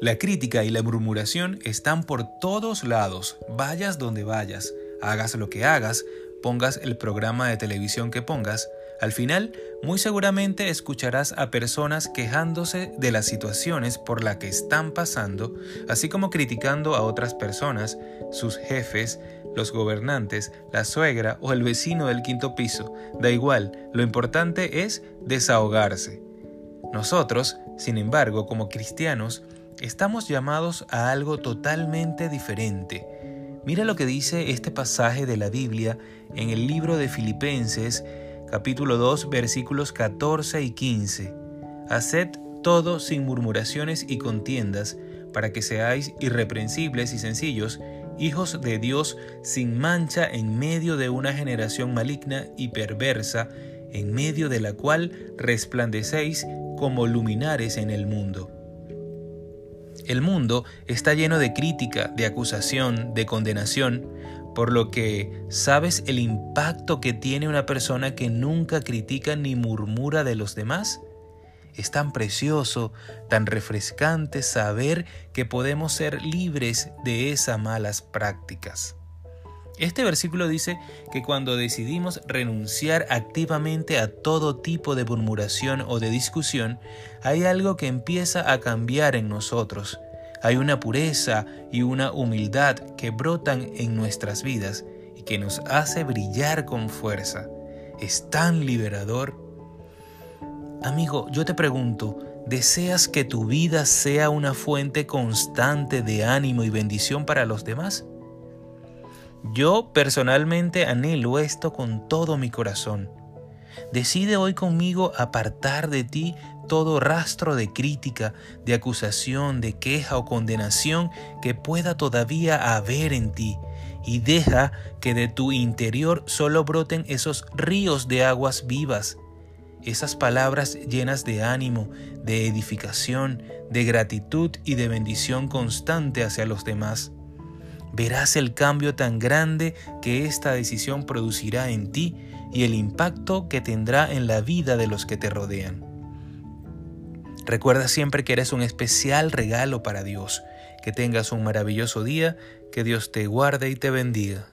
La crítica y la murmuración están por todos lados, vayas donde vayas, hagas lo que hagas, pongas el programa de televisión que pongas, al final, muy seguramente escucharás a personas quejándose de las situaciones por las que están pasando, así como criticando a otras personas, sus jefes, los gobernantes, la suegra o el vecino del quinto piso. Da igual, lo importante es desahogarse. Nosotros, sin embargo, como cristianos, estamos llamados a algo totalmente diferente. Mira lo que dice este pasaje de la Biblia en el libro de Filipenses capítulo 2 versículos 14 y 15. Haced todo sin murmuraciones y contiendas, para que seáis irreprensibles y sencillos, hijos de Dios sin mancha en medio de una generación maligna y perversa, en medio de la cual resplandecéis como luminares en el mundo. El mundo está lleno de crítica, de acusación, de condenación, por lo que sabes el impacto que tiene una persona que nunca critica ni murmura de los demás. Es tan precioso, tan refrescante saber que podemos ser libres de esas malas prácticas. Este versículo dice que cuando decidimos renunciar activamente a todo tipo de murmuración o de discusión, hay algo que empieza a cambiar en nosotros hay una pureza y una humildad que brotan en nuestras vidas y que nos hace brillar con fuerza. Es tan liberador. Amigo, yo te pregunto, ¿deseas que tu vida sea una fuente constante de ánimo y bendición para los demás? Yo personalmente anhelo esto con todo mi corazón. Decide hoy conmigo apartar de ti todo rastro de crítica, de acusación, de queja o condenación que pueda todavía haber en ti, y deja que de tu interior solo broten esos ríos de aguas vivas, esas palabras llenas de ánimo, de edificación, de gratitud y de bendición constante hacia los demás. Verás el cambio tan grande que esta decisión producirá en ti y el impacto que tendrá en la vida de los que te rodean. Recuerda siempre que eres un especial regalo para Dios. Que tengas un maravilloso día, que Dios te guarde y te bendiga.